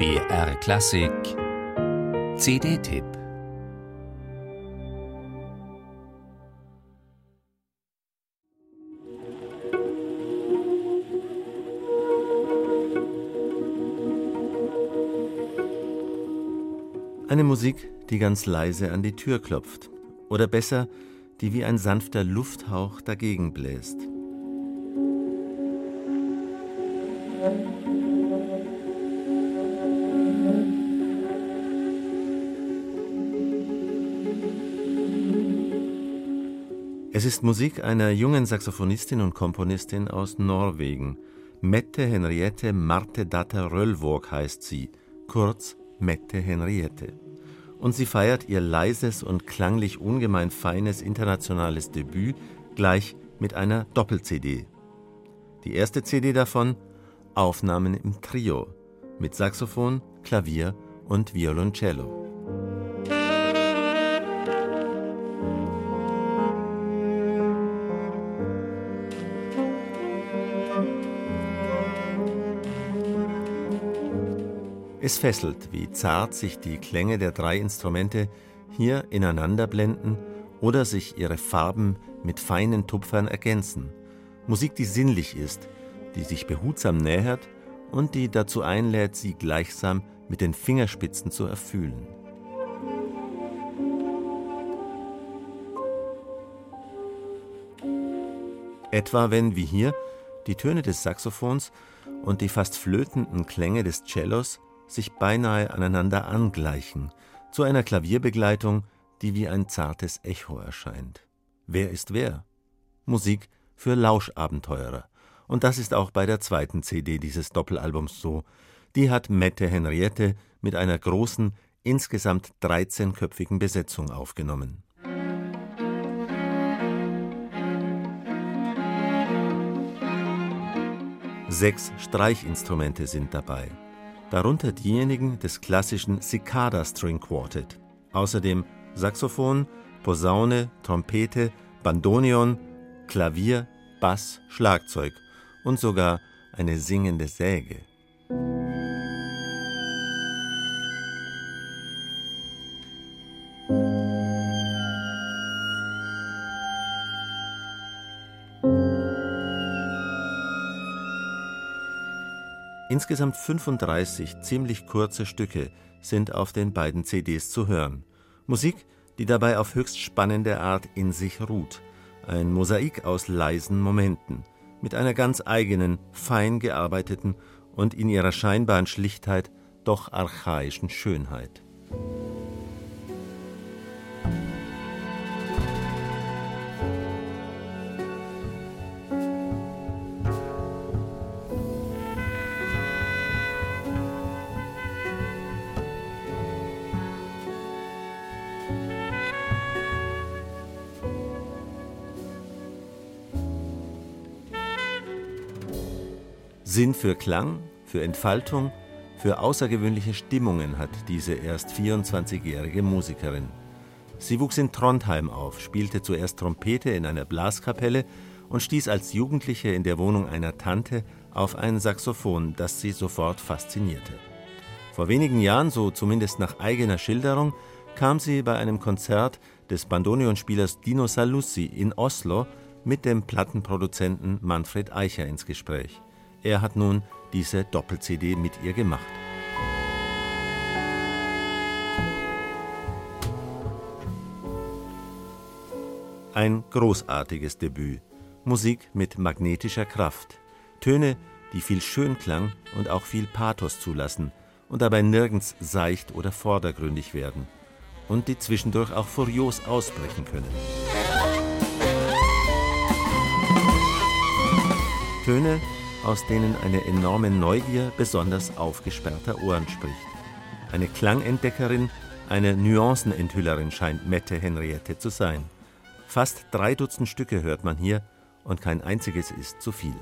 BR Klassik CD-Tipp Eine Musik, die ganz leise an die Tür klopft. Oder besser, die wie ein sanfter Lufthauch dagegen bläst. Es ist Musik einer jungen Saxophonistin und Komponistin aus Norwegen. Mette Henriette Marte Datter Röllvåg heißt sie, kurz Mette Henriette. Und sie feiert ihr leises und klanglich ungemein feines internationales Debüt gleich mit einer Doppel-CD. Die erste CD davon Aufnahmen im Trio mit Saxophon, Klavier und Violoncello. Es fesselt, wie zart sich die Klänge der drei Instrumente hier ineinander blenden oder sich ihre Farben mit feinen Tupfern ergänzen. Musik, die sinnlich ist, die sich behutsam nähert und die dazu einlädt, sie gleichsam mit den Fingerspitzen zu erfühlen. Etwa wenn, wie hier, die Töne des Saxophons und die fast flötenden Klänge des Cellos sich beinahe aneinander angleichen, zu einer Klavierbegleitung, die wie ein zartes Echo erscheint. Wer ist wer? Musik für Lauschabenteurer. Und das ist auch bei der zweiten CD dieses Doppelalbums so. Die hat Mette Henriette mit einer großen, insgesamt 13-köpfigen Besetzung aufgenommen. Sechs Streichinstrumente sind dabei darunter diejenigen des klassischen Cicada String Quartet. Außerdem Saxophon, Posaune, Trompete, Bandoneon, Klavier, Bass, Schlagzeug und sogar eine singende Säge. Insgesamt 35 ziemlich kurze Stücke sind auf den beiden CDs zu hören. Musik, die dabei auf höchst spannende Art in sich ruht. Ein Mosaik aus leisen Momenten, mit einer ganz eigenen, fein gearbeiteten und in ihrer scheinbaren Schlichtheit doch archaischen Schönheit. Sinn für Klang, für Entfaltung, für außergewöhnliche Stimmungen hat diese erst 24-jährige Musikerin. Sie wuchs in Trondheim auf, spielte zuerst Trompete in einer Blaskapelle und stieß als Jugendliche in der Wohnung einer Tante auf ein Saxophon, das sie sofort faszinierte. Vor wenigen Jahren, so zumindest nach eigener Schilderung, kam sie bei einem Konzert des Bandoneonspielers Dino Saluzzi in Oslo mit dem Plattenproduzenten Manfred Eicher ins Gespräch. Er hat nun diese Doppel-CD mit ihr gemacht. Ein großartiges Debüt. Musik mit magnetischer Kraft. Töne, die viel Schönklang und auch viel Pathos zulassen und dabei nirgends seicht oder vordergründig werden. Und die zwischendurch auch furios ausbrechen können. Töne, aus denen eine enorme Neugier besonders aufgesperrter Ohren spricht. Eine Klangentdeckerin, eine Nuancenenthüllerin scheint Mette Henriette zu sein. Fast drei Dutzend Stücke hört man hier und kein einziges ist zu viel.